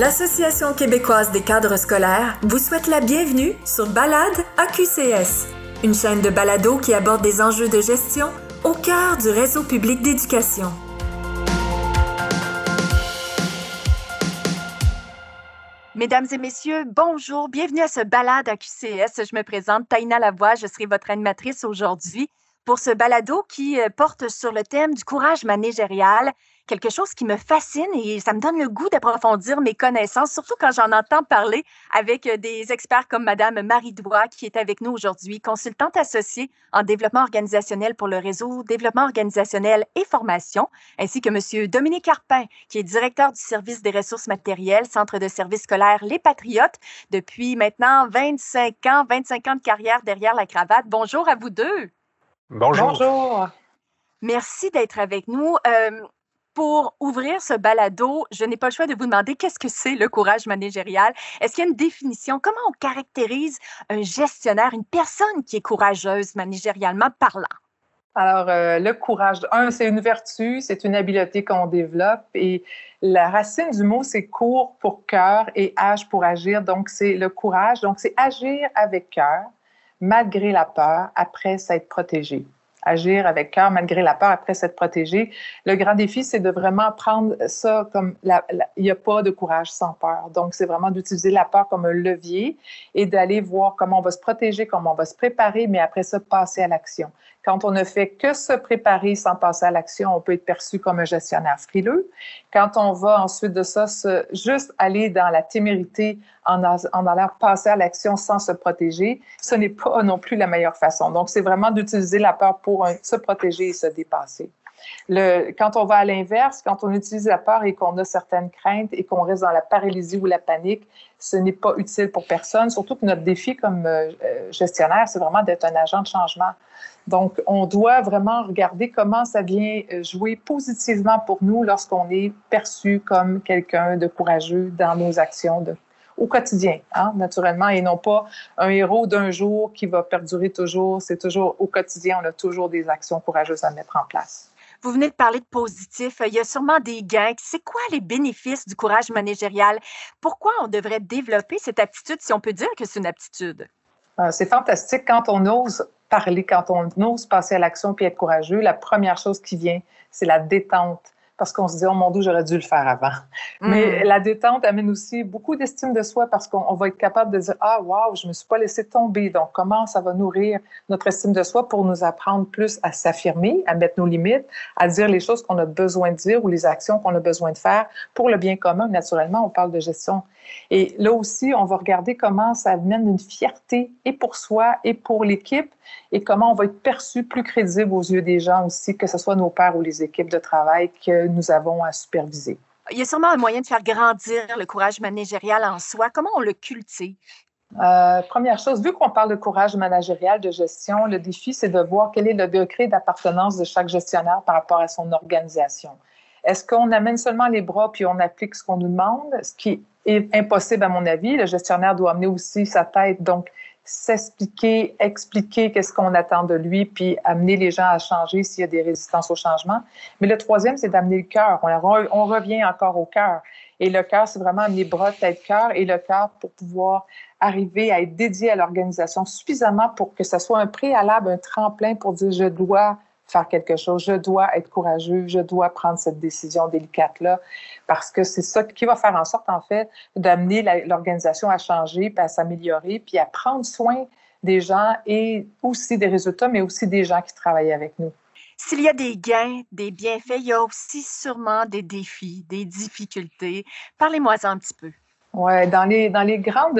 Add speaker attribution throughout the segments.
Speaker 1: l'Association québécoise des cadres scolaires vous souhaite la bienvenue sur Balade AQCS, une chaîne de balado qui aborde des enjeux de gestion au cœur du réseau public d'éducation.
Speaker 2: Mesdames et messieurs, bonjour, bienvenue à ce balade AQCS. Je me présente Taina Lavoie, je serai votre animatrice aujourd'hui pour ce balado qui euh, porte sur le thème du courage managérial, quelque chose qui me fascine et ça me donne le goût d'approfondir mes connaissances, surtout quand j'en entends parler avec euh, des experts comme Madame Marie Doigt, qui est avec nous aujourd'hui, consultante associée en développement organisationnel pour le réseau développement organisationnel et formation, ainsi que Monsieur Dominique Carpin, qui est directeur du service des ressources matérielles, centre de services scolaires Les Patriotes, depuis maintenant 25 ans, 25 ans de carrière derrière la cravate. Bonjour à vous deux.
Speaker 3: Bonjour.
Speaker 2: Bonjour. Merci d'être avec nous. Euh, pour ouvrir ce balado, je n'ai pas le choix de vous demander qu'est-ce que c'est le courage managérial. Est-ce qu'il y a une définition? Comment on caractérise un gestionnaire, une personne qui est courageuse managérialement parlant?
Speaker 3: Alors, euh, le courage, un, c'est une vertu, c'est une habileté qu'on développe et la racine du mot, c'est court pour cœur et âge pour agir. Donc, c'est le courage. Donc, c'est agir avec cœur malgré la peur après s'être protégé agir avec cœur malgré la peur après s'être protégé. Le grand défi, c'est de vraiment prendre ça comme il n'y a pas de courage sans peur. Donc, c'est vraiment d'utiliser la peur comme un levier et d'aller voir comment on va se protéger, comment on va se préparer, mais après ça, passer à l'action. Quand on ne fait que se préparer sans passer à l'action, on peut être perçu comme un gestionnaire frileux. Quand on va ensuite de ça, juste aller dans la témérité en, allant passer à l'action sans se protéger, ce n'est pas non plus la meilleure façon. Donc, c'est vraiment d'utiliser la peur pour se protéger et se dépasser. Quand on va à l'inverse, quand on utilise la peur et qu'on a certaines craintes et qu'on reste dans la paralysie ou la panique, ce n'est pas utile pour personne. Surtout que notre défi comme euh, gestionnaire, c'est vraiment d'être un agent de changement. Donc, on doit vraiment regarder comment ça vient euh, jouer positivement pour nous lorsqu'on est perçu comme quelqu'un de courageux dans nos actions de, au quotidien, hein, naturellement, et non pas un héros d'un jour qui va perdurer toujours. C'est toujours au quotidien, on a toujours des actions courageuses à mettre en place.
Speaker 2: Vous venez de parler de positif. Il y a sûrement des gains. C'est quoi les bénéfices du courage managérial? Pourquoi on devrait développer cette aptitude, si on peut dire que c'est une aptitude?
Speaker 3: Ah, c'est fantastique quand on ose parler, quand on ose passer à l'action puis être courageux. La première chose qui vient, c'est la détente parce qu'on se dit, oh mon Dieu, j'aurais dû le faire avant. Mais mm. la détente amène aussi beaucoup d'estime de soi parce qu'on va être capable de dire, ah, wow, je me suis pas laissé tomber. Donc, comment ça va nourrir notre estime de soi pour nous apprendre plus à s'affirmer, à mettre nos limites, à dire les choses qu'on a besoin de dire ou les actions qu'on a besoin de faire pour le bien commun. Naturellement, on parle de gestion. Et là aussi, on va regarder comment ça amène une fierté et pour soi et pour l'équipe et comment on va être perçu plus crédible aux yeux des gens aussi, que ce soit nos pairs ou les équipes de travail que nous avons à superviser.
Speaker 2: Il y a sûrement un moyen de faire grandir le courage managérial en soi. Comment on le cultive?
Speaker 3: Euh, première chose, vu qu'on parle de courage managérial, de gestion, le défi, c'est de voir quel est le degré d'appartenance de chaque gestionnaire par rapport à son organisation. Est-ce qu'on amène seulement les bras puis on applique ce qu'on nous demande, ce qui est impossible à mon avis. Le gestionnaire doit amener aussi sa tête, donc s'expliquer, expliquer qu'est-ce qu'on attend de lui, puis amener les gens à changer s'il y a des résistances au changement. Mais le troisième, c'est d'amener le cœur. On, on, revient encore au cœur. Et le cœur, c'est vraiment amener bras, tête, cœur, et le cœur pour pouvoir arriver à être dédié à l'organisation suffisamment pour que ce soit un préalable, un tremplin pour dire je dois faire quelque chose, je dois être courageux, je dois prendre cette décision délicate-là, parce que c'est ça qui va faire en sorte, en fait, d'amener l'organisation à changer, puis à s'améliorer, puis à prendre soin des gens et aussi des résultats, mais aussi des gens qui travaillent avec nous.
Speaker 2: S'il y a des gains, des bienfaits, il y a aussi sûrement des défis, des difficultés. Parlez-moi un petit peu.
Speaker 3: Oui, dans les, dans les grandes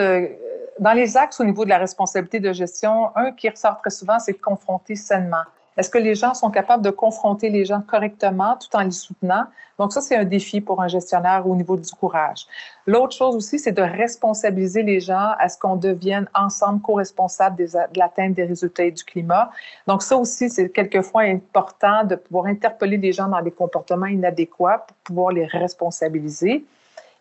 Speaker 3: dans les axes au niveau de la responsabilité de gestion, un qui ressort très souvent, c'est de confronter sainement. Est-ce que les gens sont capables de confronter les gens correctement tout en les soutenant? Donc ça, c'est un défi pour un gestionnaire au niveau du courage. L'autre chose aussi, c'est de responsabiliser les gens à ce qu'on devienne ensemble co-responsables de l'atteinte des résultats et du climat. Donc ça aussi, c'est quelquefois important de pouvoir interpeller les gens dans des comportements inadéquats pour pouvoir les responsabiliser.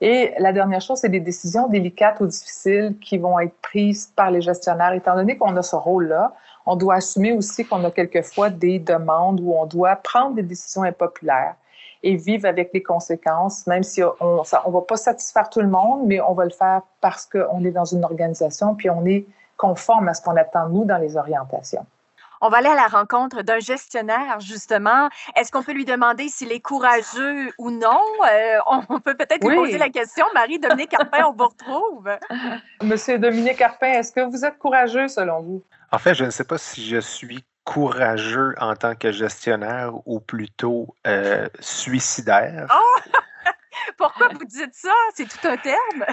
Speaker 3: Et la dernière chose, c'est des décisions délicates ou difficiles qui vont être prises par les gestionnaires. Étant donné qu'on a ce rôle-là, on doit assumer aussi qu'on a quelquefois des demandes où on doit prendre des décisions impopulaires et vivre avec les conséquences, même si on ne va pas satisfaire tout le monde, mais on va le faire parce qu'on est dans une organisation, puis on est conforme à ce qu'on attend de nous dans les orientations.
Speaker 2: On va aller à la rencontre d'un gestionnaire, justement. Est-ce qu'on peut lui demander s'il est courageux ou non? Euh, on peut peut-être lui poser la question. Marie-Dominique Carpin, on vous retrouve.
Speaker 3: Monsieur Dominique Carpin, est-ce que vous êtes courageux selon vous?
Speaker 4: En fait, je ne sais pas si je suis courageux en tant que gestionnaire ou plutôt euh, suicidaire.
Speaker 2: Oh! Pourquoi vous dites ça? C'est tout un terme?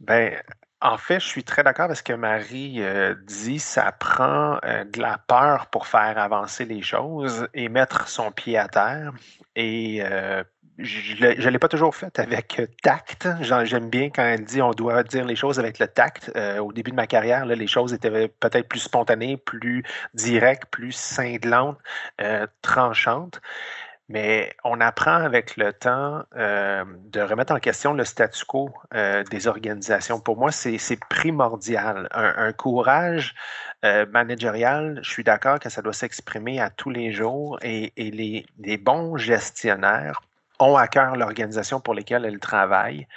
Speaker 4: Ben, en fait, je suis très d'accord avec ce que Marie euh, dit. Ça prend euh, de la peur pour faire avancer les choses et mettre son pied à terre. Et euh, je ne l'ai pas toujours fait avec tact. J'aime bien quand elle dit on doit dire les choses avec le tact. au début de ma carrière, les choses étaient peut-être plus spontanées, plus directes, plus cinglantes, tranchantes. Mais on apprend avec le temps euh, de remettre en question le statu quo euh, des organisations. Pour moi, c'est primordial. Un, courage euh, managérial, je suis d'accord que ça doit s'exprimer à tous les jours et, les, bons gestionnaires ont à cœur l'organisation pour laquelle elles travaillent.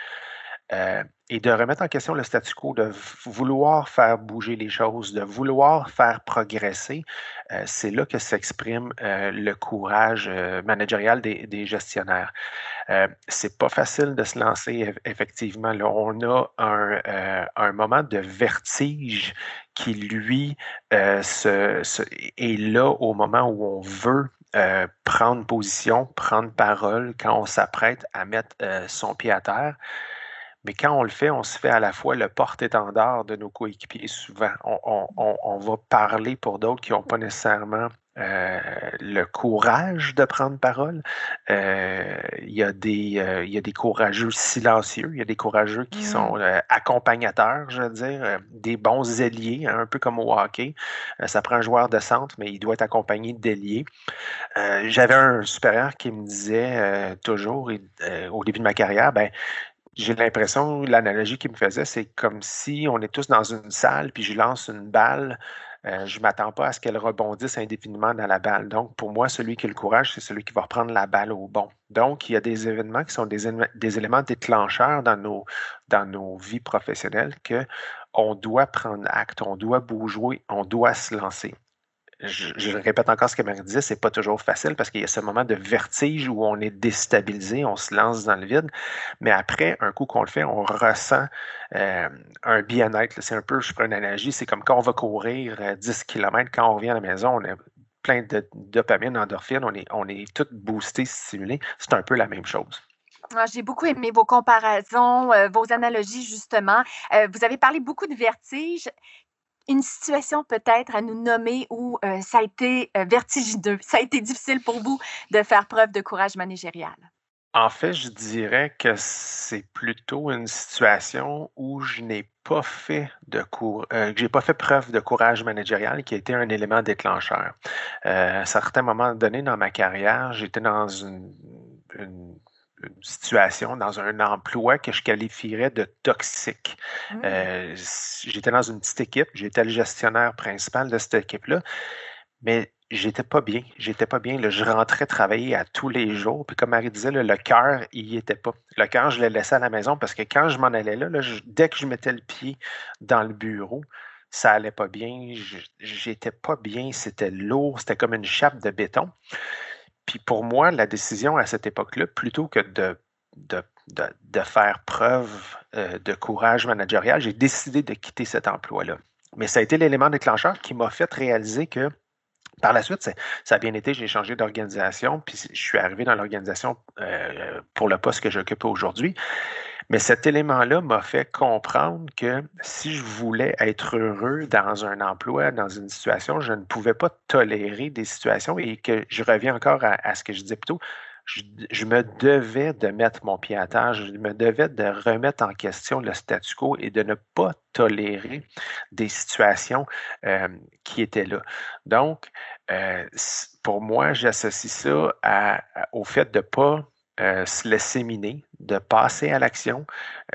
Speaker 4: Euh, et de remettre en question le statu quo, de vouloir faire bouger les choses, de vouloir faire progresser, euh, c'est là que s'exprime euh, le courage managérial des, gestionnaires. c'est pas facile de se lancer, effectivement. Là, on a un, moment de vertige qui, lui, est là au moment où on veut prendre position, prendre parole, quand on s'apprête à mettre son pied à terre. Mais quand on le fait, on se fait à la fois le porte-étendard de nos coéquipiers souvent. On, va parler pour d'autres qui n'ont pas nécessairement euh, le courage de prendre parole. Euh, il, y a des, euh, y a des courageux silencieux, il y a des courageux qui mmh. sont accompagnateurs, je veux dire, des bons ailiers, hein, un peu comme au hockey. ça prend un joueur de centre, mais il doit être accompagné d'ailiers. J'avais un supérieur qui me disait toujours, au début de ma carrière, ben, j'ai l'impression, l'analogie qu'il me faisait, c'est comme si on est tous dans une salle, puis je lance une balle. Euh, je ne m'attends pas à ce qu'elle rebondisse indéfiniment dans la balle. Donc, pour moi, celui qui a le courage, c'est celui qui va reprendre la balle au bon. Donc, il y a des événements qui sont des, éléments déclencheurs dans nos, dans nos vies professionnelles que on doit prendre acte, on doit bouger, on doit se lancer je, répète encore ce que Marie disait, c'est pas toujours facile parce qu'il y a ce moment de vertige où on est déstabilisé, on se lance dans le vide. Mais après, un coup qu'on le fait, on ressent euh, un bien-être. C'est un peu, je prends une analogie, c'est comme quand on va courir 10 euh, km, quand on revient à la maison, on a plein de dopamine, d'endorphine, on est, on est tout boosté, stimulé. C'est un peu la même chose.
Speaker 2: Ah, j'ai beaucoup aimé vos comparaisons, euh, vos analogies, justement. vous avez parlé beaucoup de vertige une situation peut-être à nous nommer où euh, ça a été euh, vertigineux, ça a été difficile pour vous de faire preuve de courage managérial?
Speaker 4: En fait, je dirais que c'est plutôt une situation où je n'ai pas fait de cour euh, j'ai pas fait preuve de courage managérial qui a été un élément déclencheur. à certains moments donnés dans ma carrière, j'étais dans une situation, dans un emploi que je qualifierais de toxique. Mmh. Euh, j'étais dans une petite équipe, j'étais le gestionnaire principal de cette équipe-là, mais j'étais pas bien. J'étais pas bien. je rentrais travailler à tous les jours. Puis comme Marie disait, le cœur, il n'y était pas. Le cœur, je le laissais à la maison parce que quand je m'en allais là, dès que je mettais le pied dans le bureau, ça allait pas bien. J'étais pas bien. C'était lourd. C'était comme une chape de béton. Puis pour moi, la décision à cette époque-là, plutôt que de, faire preuve euh, de courage managérial, j'ai décidé de quitter cet emploi-là. Mais ça a été l'élément déclencheur qui m'a fait réaliser que par la suite, ça a bien été, j'ai changé d'organisation, puis je suis arrivé dans l'organisation euh, pour le poste que j'occupe aujourd'hui. Mais cet élément-là m'a fait comprendre que si je voulais être heureux dans un emploi, dans une situation, je ne pouvais pas tolérer des situations et que je reviens encore à, ce que je disais plus tôt. Je, me devais de mettre mon pied à terre, je me devais de remettre en question le statu quo et de ne pas tolérer des situations euh, qui étaient là. Donc, euh, pour moi, j'associe ça au fait de ne pas euh, se laisser miner, de passer à l'action.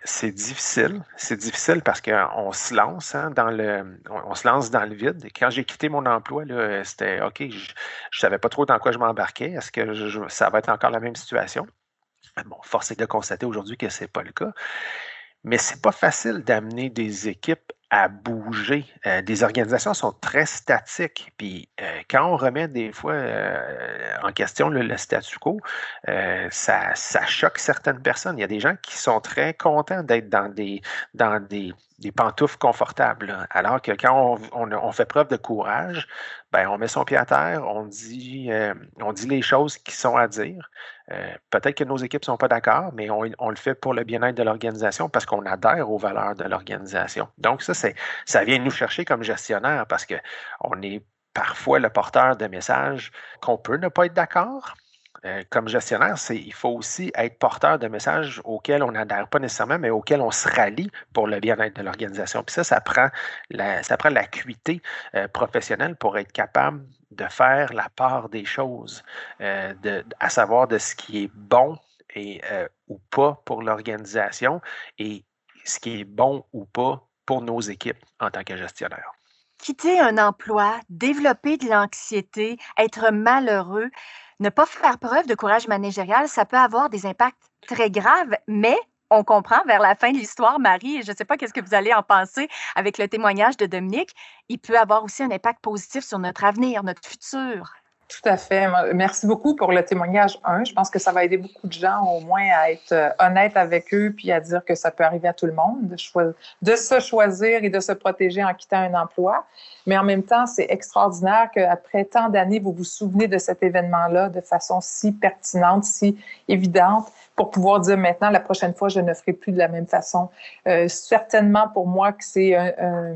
Speaker 4: C'est difficile. C'est difficile parce qu'on se lance hein, dans le, on, se lance dans le vide. quand j'ai quitté mon emploi, c'était OK, je ne savais pas trop dans quoi je m'embarquais. Est-ce que ça va être encore la même situation? Bon, force est de constater aujourd'hui que ce n'est pas le cas. Mais c'est pas facile d'amener des équipes à bouger. Euh, des organisations sont très statiques. Puis euh, quand on remet des fois euh, en question le, statu quo, ça, ça, choque certaines personnes. Il y a des gens qui sont très contents d'être dans des, dans des, des pantoufles confortables. Alors que quand on, on, fait preuve de courage, ben, on met son pied à terre, on dit, on dit les choses qui sont à dire. Peut-être que nos équipes ne sont pas d'accord, mais on, le fait pour le bien-être de l'organisation parce qu'on adhère aux valeurs de l'organisation. Donc, ça, ça vient nous chercher comme gestionnaire parce qu'on est parfois le porteur de messages qu'on peut ne pas être d'accord. Euh, comme gestionnaire, il faut aussi être porteur de messages auxquels on n'adhère pas nécessairement, mais auxquels on se rallie pour le bien-être de l'organisation. Puis ça, ça prend ça prend l'acuité euh, professionnelle pour être capable de faire la part des choses, euh, à savoir de ce qui est bon et, ou pas pour l'organisation et ce qui est bon ou pas pour nos équipes en tant que gestionnaire.
Speaker 2: Quitter un emploi, développer de l'anxiété, être malheureux, ne pas faire preuve de courage managérial, ça peut avoir des impacts très graves, mais on comprend vers la fin de l'histoire, Marie, et je ne sais pas qu'est-ce que vous allez en penser avec le témoignage de Dominique, il peut avoir aussi un impact positif sur notre avenir, notre futur.
Speaker 3: Tout à fait. Merci beaucoup pour le témoignage 1. Je pense que ça va aider beaucoup de gens au moins à être euh, honnêtes avec eux puis à dire que ça peut arriver à tout le monde, de, de se choisir et de se protéger en quittant un emploi. Mais en même temps, c'est extraordinaire qu'après tant d'années, vous vous souvenez de cet événement-là de façon si pertinente, si évidente pour pouvoir dire maintenant, la prochaine fois, je ne ferai plus de la même façon. Euh, certainement pour moi que c'est un un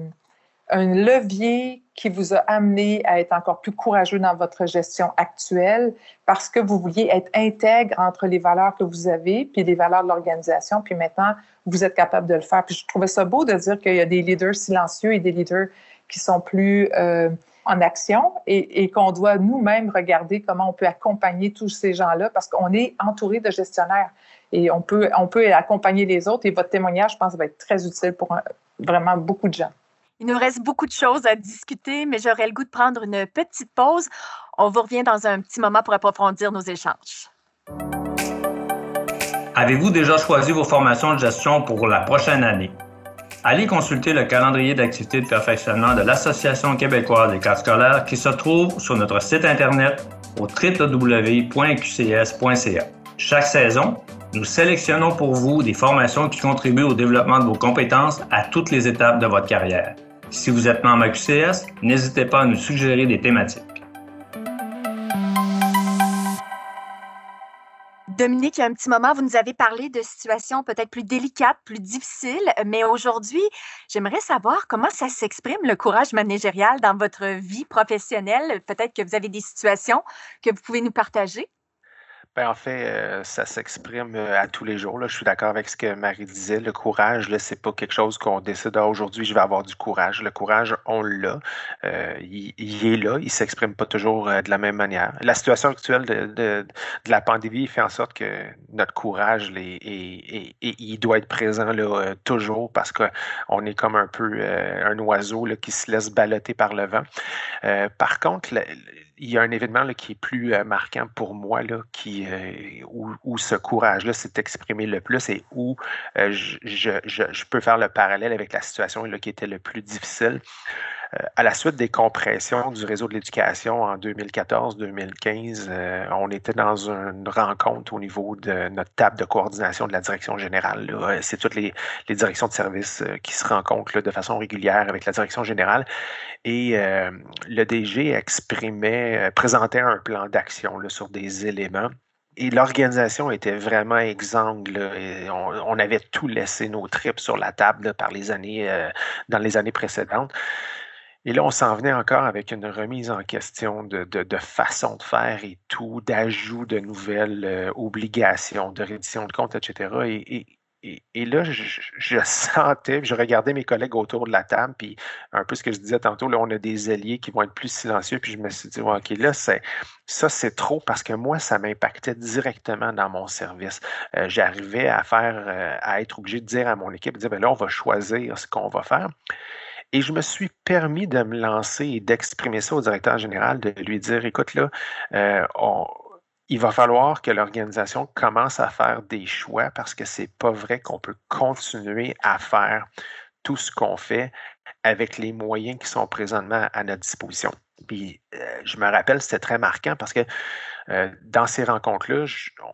Speaker 3: levier qui vous a amené à être encore plus courageux dans votre gestion actuelle parce que vous vouliez être intègre entre les valeurs que vous avez puis les valeurs de l'organisation. Puis maintenant, vous êtes capable de le faire. Puis je trouvais ça beau de dire qu'il y a des leaders silencieux et des leaders qui sont plus euh, en action et, et qu'on doit nous-mêmes regarder comment on peut accompagner tous ces gens-là parce qu'on est entouré de gestionnaires et on peut, on peut accompagner les autres. Et votre témoignage, je pense, va être très utile pour vraiment beaucoup de gens.
Speaker 2: Il nous reste beaucoup de choses à discuter, mais j'aurais le goût de prendre une petite pause. On vous revient dans un petit moment pour approfondir nos échanges.
Speaker 5: Avez-vous déjà choisi vos formations de gestion pour la prochaine année? Allez consulter le calendrier d'activités de perfectionnement de l'Association québécoise des cadres scolaires qui se trouve sur notre site Internet au www.qcs.ca. Chaque saison, nous sélectionnons pour vous des formations qui contribuent au développement de vos compétences à toutes les étapes de votre carrière. Si vous êtes membre QCS, n'hésitez pas à nous suggérer des thématiques.
Speaker 2: Dominique, il y a un petit moment, vous nous avez parlé de situations peut-être plus délicates, plus difficiles, mais aujourd'hui, j'aimerais savoir comment ça s'exprime, le courage managérial dans votre vie professionnelle. Peut-être que vous avez des situations que vous pouvez nous partager.
Speaker 4: Ben, en fait, euh, ça s'exprime euh, à tous les jours. Là. Je suis d'accord avec ce que Marie disait. Le courage, ce n'est pas quelque chose qu'on décide ah, aujourd'hui, je vais avoir du courage. Le courage, on l'a. Euh, il, est là. Il ne s'exprime pas toujours de la même manière. La situation actuelle de, la pandémie fait en sorte que notre courage, est, il doit être présent là, toujours parce qu'on est comme un peu un oiseau qui se laisse balloter par le vent. par contre, il y a un événement qui est plus euh, marquant pour moi, là, qui, euh, où, ce courage-là s'est exprimé le plus et où euh, je, peux faire le parallèle avec la situation là, qui était le plus difficile. Euh, à la suite des compressions du réseau de l'éducation en 2014-2015, euh, on était dans une rencontre au niveau de notre table de coordination de la direction générale. Euh, c'est toutes les, directions de services qui se rencontrent de façon régulière avec la direction générale. Et le DG exprimait, présentait un plan d'action sur des éléments et l'organisation était vraiment exsangue. On, avait tout laissé nos tripes sur la table par les années, dans les années précédentes. Et là, on s'en venait encore avec une remise en question de, façon de faire et tout, d'ajout de nouvelles euh, obligations, de reddition de comptes, etc. Et, là, je, sentais, je regardais mes collègues autour de la table, puis un peu ce que je disais tantôt, là, on a des alliés qui vont être plus silencieux, puis je me suis dit, OK, là, ça, c'est trop parce que moi, ça m'impactait directement dans mon service. Euh, j'arrivais à faire, euh, à être obligé de dire à mon équipe, de dire, ben là, on va choisir ce qu'on va faire. Et je me suis permis de me lancer et d'exprimer ça au directeur général, de lui dire, écoute, là, euh, il va falloir que l'organisation commence à faire des choix parce que c'est pas vrai qu'on peut continuer à faire tout ce qu'on fait avec les moyens qui sont présentement à notre disposition. Puis euh, je me rappelle, c'était très marquant parce que euh, dans ces rencontres-là,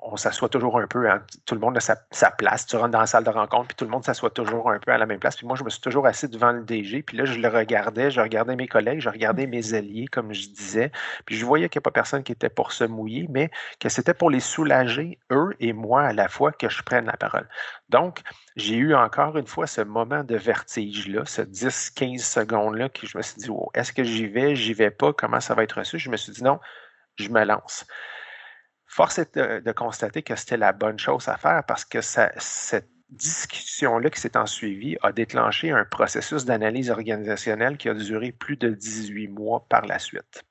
Speaker 4: on s'assoit toujours un peu, hein, tout le monde a sa, place. Tu rentres dans la salle de rencontre, puis tout le monde s'assoit toujours un peu à la même place. Puis moi, je me suis toujours assis devant le DG, puis là, je le regardais, je regardais mes collègues, je regardais mes alliés, comme je disais. Puis je voyais qu'il n'y a pas personne qui était pour se mouiller, mais que c'était pour les soulager, eux et moi, à la fois, que je prenne la parole. Donc, j'ai eu encore une fois ce moment de vertige-là, ce 10-15 secondes-là, que je me suis dit, oh, est-ce que j'y vais, j'y vais pas, comment ça va être reçu? Je me suis dit, non, je me lance. Force est de, constater que c'était la bonne chose à faire parce que cette discussion-là qui s'est en suivi a déclenché un processus d'analyse organisationnelle qui a duré plus de 18 mois par la suite.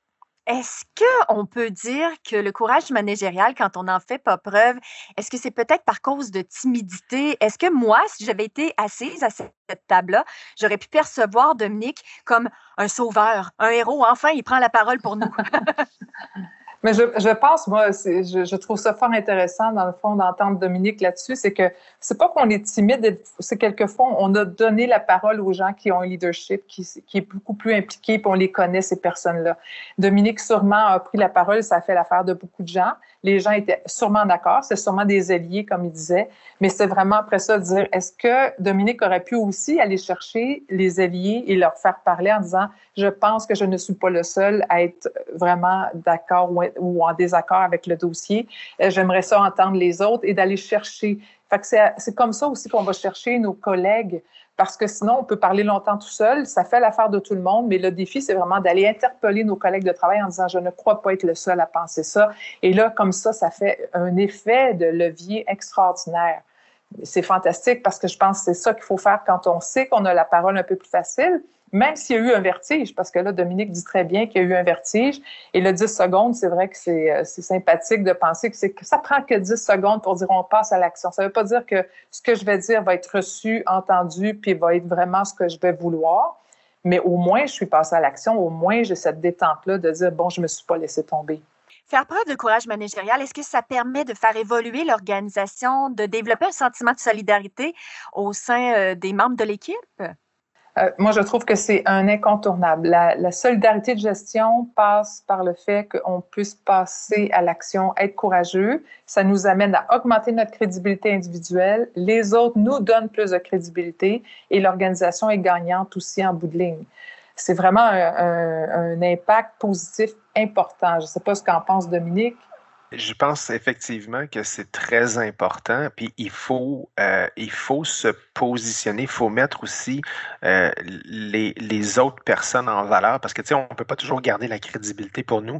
Speaker 2: Est-ce qu'on peut dire que le courage managérial, quand on n'en fait pas preuve, est-ce que c'est peut-être par cause de timidité? Est-ce que moi, si j'avais été assise à cette table-là, j'aurais pu percevoir Dominique comme un sauveur, un héros? Enfin, il prend la parole pour nous.
Speaker 3: Mais je, je pense, moi, je, je, trouve ça fort intéressant, dans le fond, d'entendre Dominique là-dessus. C'est que c'est pas qu'on est timide, c'est quelquefois, on a donné la parole aux gens qui ont un leadership qui, qui est beaucoup plus impliqué, puis on les connaît, ces personnes-là. Dominique, sûrement, a pris la parole, ça a fait l'affaire de beaucoup de gens. Les gens étaient sûrement d'accord, c'est sûrement des alliés, comme il disait, mais c'est vraiment après ça de dire, est-ce que Dominique aurait pu aussi aller chercher les alliés et leur faire parler en disant, je pense que je ne suis pas le seul à être vraiment d'accord ou en désaccord avec le dossier. Euh, j'aimerais ça entendre les autres et d'aller chercher. c'est comme ça aussi qu'on va chercher nos collègues parce que sinon, on peut parler longtemps tout seul. Ça fait l'affaire de tout le monde, mais le défi, c'est vraiment d'aller interpeller nos collègues de travail en disant, je ne crois pas être le seul à penser ça. Et là, comme ça, ça fait un effet de levier extraordinaire. C'est fantastique parce que je pense que c'est ça qu'il faut faire quand on sait qu'on a la parole un peu plus facile même s'il y a eu un vertige, parce que là, Dominique dit très bien qu'il y a eu un vertige, et le 10 secondes, c'est vrai que c'est euh, sympathique de penser que, que ça prend que 10 secondes pour dire on passe à l'action. Ça ne veut pas dire que ce que je vais dire va être reçu, entendu, puis va être vraiment ce que je vais vouloir, mais au moins, je suis passée à l'action, au moins, j'ai cette détente-là de dire, bon, je ne me suis pas laissé tomber.
Speaker 2: Faire preuve de courage managérial, est-ce que ça permet de faire évoluer l'organisation, de développer un sentiment de solidarité au sein euh, des membres de l'équipe?
Speaker 3: Euh, moi, je trouve que c'est un incontournable. La, solidarité de gestion passe par le fait qu'on puisse passer à l'action, être courageux. Ça nous amène à augmenter notre crédibilité individuelle. Les autres nous donnent plus de crédibilité et l'organisation est gagnante aussi en bout de ligne. C'est vraiment un, un impact positif important. Je ne sais pas ce qu'en pense Dominique.
Speaker 4: Je pense effectivement que c'est très important. Puis il faut, euh, il faut se positionner, il faut mettre aussi euh, les, les, autres personnes en valeur parce que tu sais, on ne peut pas toujours garder la crédibilité pour nous.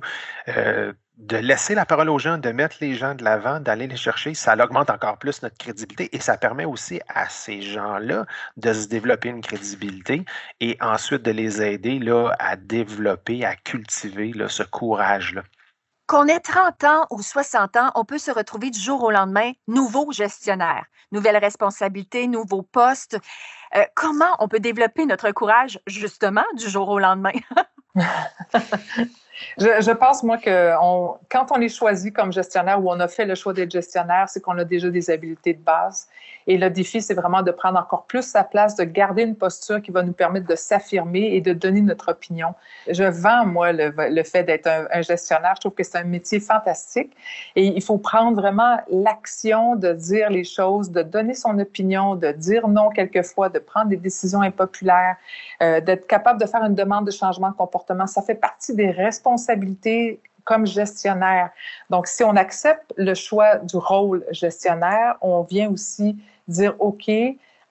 Speaker 4: Euh, de laisser la parole aux gens, de mettre les gens de l'avant, d'aller les chercher, ça augmente encore plus notre crédibilité et ça permet aussi à ces gens-là de se développer une crédibilité et ensuite de les aider là, à développer, à cultiver ce courage-là.
Speaker 2: Qu'on ait 30 ans ou 60 ans, on peut se retrouver du jour au lendemain nouveau gestionnaire, nouvelles responsabilités, nouveaux postes. Euh, comment on peut développer notre courage justement du jour au lendemain?
Speaker 3: Je, pense, moi, que quand on est choisi comme gestionnaire ou on a fait le choix d'être gestionnaire, c'est qu'on a déjà des habiletés de base. Et le défi, c'est vraiment de prendre encore plus sa place, de garder une posture qui va nous permettre de s'affirmer et de donner notre opinion. Je vends, moi, le, fait d'être un, gestionnaire. Je trouve que c'est un métier fantastique. Et il faut prendre vraiment l'action de dire les choses, de donner son opinion, de dire non quelquefois, de prendre des décisions impopulaires, euh, d'être capable de faire une demande de changement de comportement. Ça fait partie des responsabilités comme gestionnaire. Donc, si on accepte le choix du rôle gestionnaire, on vient aussi dire, OK,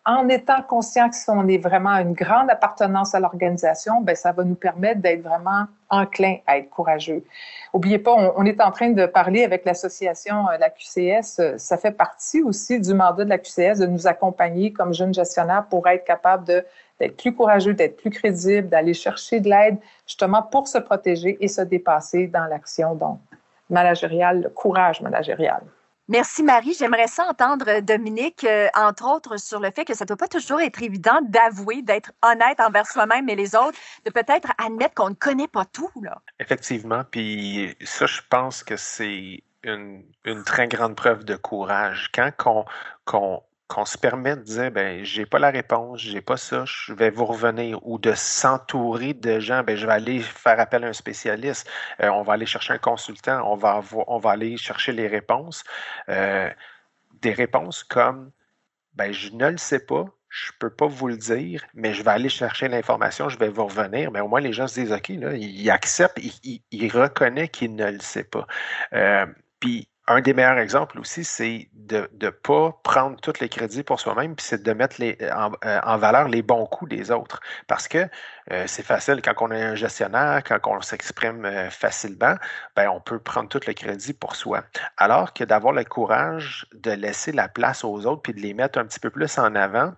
Speaker 3: en étant conscient que si on est vraiment une grande appartenance à l'organisation, ben ça va nous permettre d'être vraiment enclin à être courageux. Oubliez pas, on, est en train de parler avec l'association euh, la QCS. Ça fait partie aussi du mandat de la QCS de nous accompagner comme jeunes gestionnaires pour être capable d'être plus courageux, d'être plus crédible, d'aller chercher de l'aide justement pour se protéger et se dépasser dans l'action donc managériale, le courage managérial.
Speaker 2: Merci Marie. J'aimerais ça entendre euh, Dominique, euh, entre autres, sur le fait que ça ne doit pas toujours être évident d'avouer, d'être honnête envers soi-même et les autres, de peut-être admettre qu'on ne connaît pas tout.
Speaker 4: Effectivement. Puis ça, je pense que c'est une, très grande preuve de courage. Quand qu'on qu'on se permet de dire ben j'ai pas la réponse, j'ai pas ça, je vais vous revenir ou de s'entourer de gens, ben je vais aller faire appel à un spécialiste, euh, on va aller chercher un consultant, on va aller chercher les réponses, euh, des réponses comme ben je ne le sais pas, je peux pas vous le dire, mais je vais aller chercher l'information, je vais vous revenir. Mais au moins, les gens se disent, OK, là, ils acceptent, ils, reconnaissent qu'ils ne le sait pas. Euh, puis, un des meilleurs exemples aussi, c'est de ne pas prendre tous les crédits pour soi-même, puis c'est de mettre euh, en, valeur les bons coups des autres. Parce que euh, c'est facile quand on est un gestionnaire, quand on s'exprime euh, facilement, ben, on peut prendre tout le crédit pour soi. Alors que d'avoir le courage de laisser la place aux autres, puis de les mettre un petit peu plus en avant,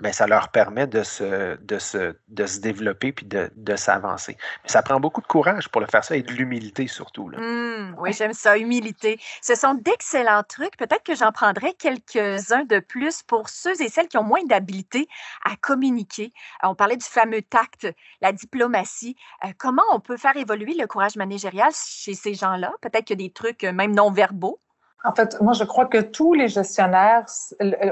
Speaker 4: ben, ça leur permet de se, de se, de se développer puis de, de s'avancer. Mais ça prend beaucoup de courage pour le faire ça et de l'humilité surtout. Là.
Speaker 2: Mmh, oui, j'aime ça, humilité. Ce sont d'excellents trucs. Peut-être que j'en prendrai quelques-uns de plus pour ceux et celles qui ont moins d'habileté à communiquer. Euh, on parlait du fameux tact, la diplomatie. Euh, comment on peut faire évoluer le courage managérial chez ces gens-là? Peut-être qu'il y a des trucs euh, même non verbaux
Speaker 3: en fait, moi, je crois que tous les gestionnaires,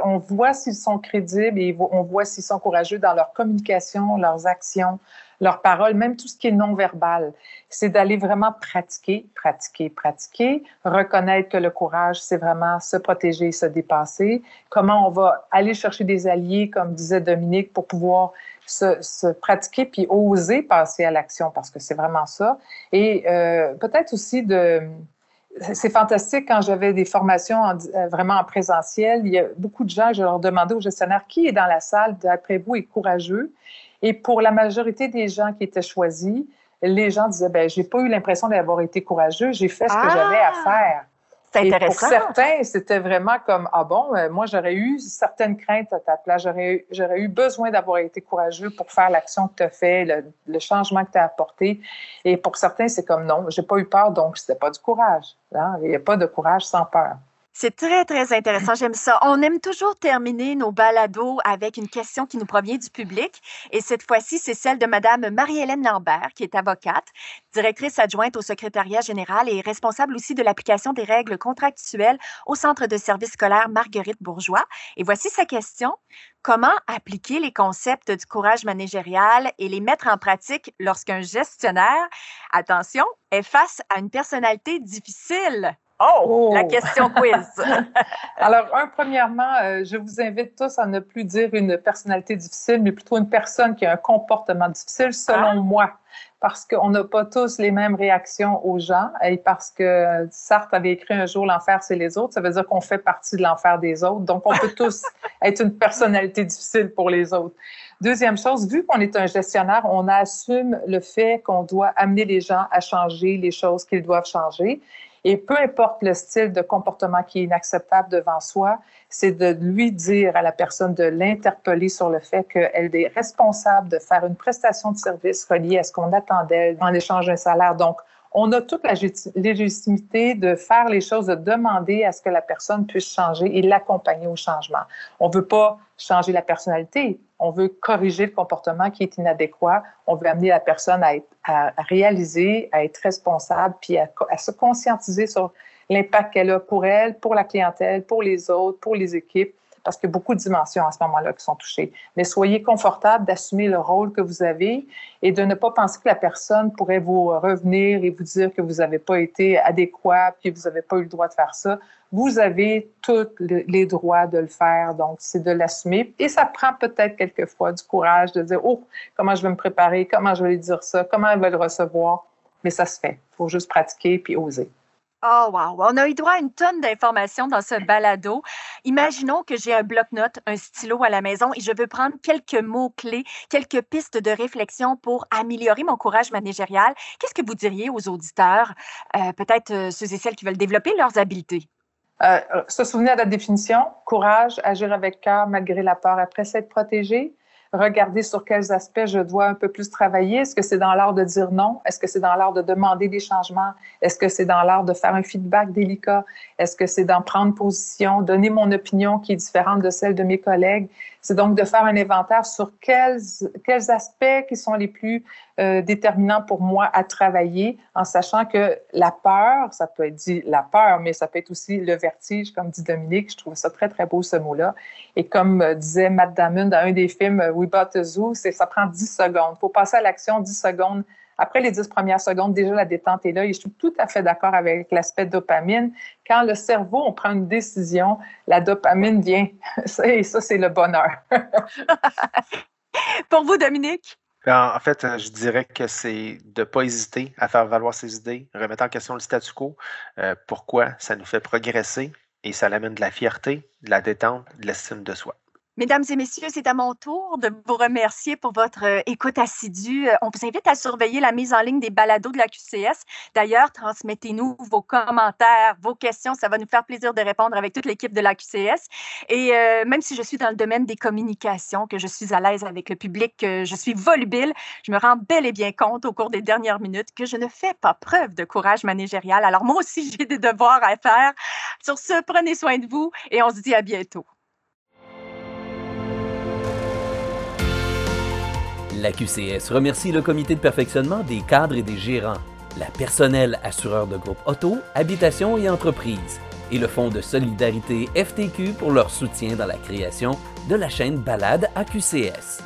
Speaker 3: on voit s'ils sont crédibles et on voit s'ils sont courageux dans leur communication, leurs actions, leurs paroles, même tout ce qui est non-verbal. C'est d'aller vraiment pratiquer, pratiquer, pratiquer, reconnaître que le courage, c'est vraiment se protéger, se dépasser. Comment on va aller chercher des alliés, comme disait Dominique, pour pouvoir se, se pratiquer puis oser passer à l'action, parce que c'est vraiment ça. Et euh, peut-être aussi de c'est fantastique quand j'avais des formations euh, vraiment en présentiel. Il y a beaucoup de gens, je leur demandais aux gestionnaires qui est dans la salle, d'après vous, est courageux. Et pour la majorité des gens qui étaient choisis, les gens disaient, ben, j'ai pas eu l'impression d'avoir été courageux, j'ai fait ce que j'avais à ah! faire.
Speaker 2: C'est
Speaker 3: Pour certains, c'était vraiment comme ah bon, euh, moi j'aurais eu certaines craintes à ta place, j'aurais j'aurais eu besoin d'avoir été courageux pour faire l'action que tu as fait, le, changement que tu as apporté. Et pour certains, c'est comme non, j'ai pas eu peur, donc c'était pas du courage. Hein. Il n'y a pas de courage sans peur.
Speaker 2: C'est très, très intéressant. J'aime ça. On aime toujours terminer nos balados avec une question qui nous provient du public. Et cette fois-ci, c'est celle de Madame Marie-Hélène Lambert, qui est avocate, directrice adjointe au secrétariat général et responsable aussi de l'application des règles contractuelles au Centre de services scolaires Marguerite Bourgeois. Et voici sa question. Comment appliquer les concepts du courage managérial et les mettre en pratique lorsqu'un gestionnaire, attention, est face à une personnalité difficile? Oh, la oh! question quiz.
Speaker 3: Alors, un, premièrement, euh, je vous invite tous à ne plus dire une personnalité difficile, mais plutôt une personne qui a un comportement difficile, selon ah. moi. Parce qu'on n'a pas tous les mêmes réactions aux gens et parce que Sartre avait écrit un jour L'enfer, c'est les autres. Ça veut dire qu'on fait partie de l'enfer des autres. Donc, on peut tous être une personnalité difficile pour les autres. Deuxième chose, vu qu'on est un gestionnaire, on assume le fait qu'on doit amener les gens à changer les choses qu'ils doivent changer. Et peu importe le style de comportement qui est inacceptable devant soi, c'est de lui dire à la personne, de l'interpeller sur le fait qu'elle est responsable de faire une prestation de service reliée à ce qu'on attend d'elle en échange d'un salaire. Donc, on a toute la légitimité de faire les choses, de demander à ce que la personne puisse changer et l'accompagner au changement. On ne veut pas changer la personnalité, on veut corriger le comportement qui est inadéquat, on veut amener la personne à, réaliser, à être responsable, puis à, à se conscientiser sur l'impact qu'elle a pour elle, pour la clientèle, pour les autres, pour les équipes parce qu'il y a beaucoup de dimensions à ce moment-là qui sont touchées. Mais soyez confortable d'assumer le rôle que vous avez et de ne pas penser que la personne pourrait vous revenir et vous dire que vous n'avez pas été adéquat puis vous n'avez pas eu le droit de faire ça. Vous avez tous les droits de le faire, donc c'est de l'assumer. Et ça prend peut-être quelquefois du courage de dire, oh, comment je vais me préparer, comment je vais lui dire ça, comment elle va le recevoir. Mais ça se fait. Il faut juste pratiquer puis oser.
Speaker 2: Oh, wow! On a eu droit à une tonne d'informations dans ce balado. Imaginons que j'ai un bloc-notes, un stylo à la maison et je veux prendre quelques mots-clés, quelques pistes de réflexion pour améliorer mon courage managérial. Qu'est-ce que vous diriez aux auditeurs, euh, peut-être euh, ceux et celles qui veulent développer leurs habiletés?
Speaker 3: Euh, se souvenir de la définition, courage, agir avec cœur malgré la peur après s'être protégé, regarder sur quels aspects je dois un peu plus travailler. Est-ce que c'est dans l'art de dire non? Est-ce que c'est dans l'art de demander des changements? Est-ce que c'est dans l'art de faire un feedback délicat? Est-ce que c'est d'en prendre position, donner mon opinion qui est différente de celle de mes collègues? C'est donc de faire un inventaire sur quels, quels aspects qui sont les plus euh, déterminants pour moi à travailler, en sachant que la peur, ça peut être dit la peur, mais ça peut être aussi le vertige, comme dit Dominique. Je trouve ça très, très beau, ce mot-là. Et comme euh, disait Matt Damon dans un des films We Bought a Zoo, ça prend 10 secondes. Pour passer à l'action, 10 secondes après les dix premières secondes, déjà la détente est là et je suis tout à fait d'accord avec l'aspect dopamine. Quand le cerveau, on prend une décision, la dopamine vient et ça, c'est le bonheur.
Speaker 2: Pour vous, Dominique?
Speaker 4: En fait, je dirais que c'est de ne pas hésiter à faire valoir ses idées, remettre en question le statu quo. Euh, pourquoi? Ça nous fait progresser et ça amène de la fierté, de la détente, de l'estime de soi.
Speaker 2: Mesdames et messieurs, c'est à mon tour de vous remercier pour votre euh, écoute assidue. Euh, on vous invite à surveiller la mise en ligne des balados de la QCS. D'ailleurs, transmettez-nous vos commentaires, vos questions. Ça va nous faire plaisir de répondre avec toute l'équipe de la QCS. Et euh, même si je suis dans le domaine des communications, que je suis à l'aise avec le public, que je suis volubile, je me rends bel et bien compte au cours des dernières minutes que je ne fais pas preuve de courage managérial. Alors moi aussi, j'ai des devoirs à faire. Sur ce, prenez soin de vous et on se dit à bientôt.
Speaker 6: La QCS remercie le comité de perfectionnement des cadres et des gérants, la personnel assureur de groupe auto, habitation et entreprise, et le Fonds de solidarité FTQ pour leur soutien dans la création de la chaîne Balade à QCS.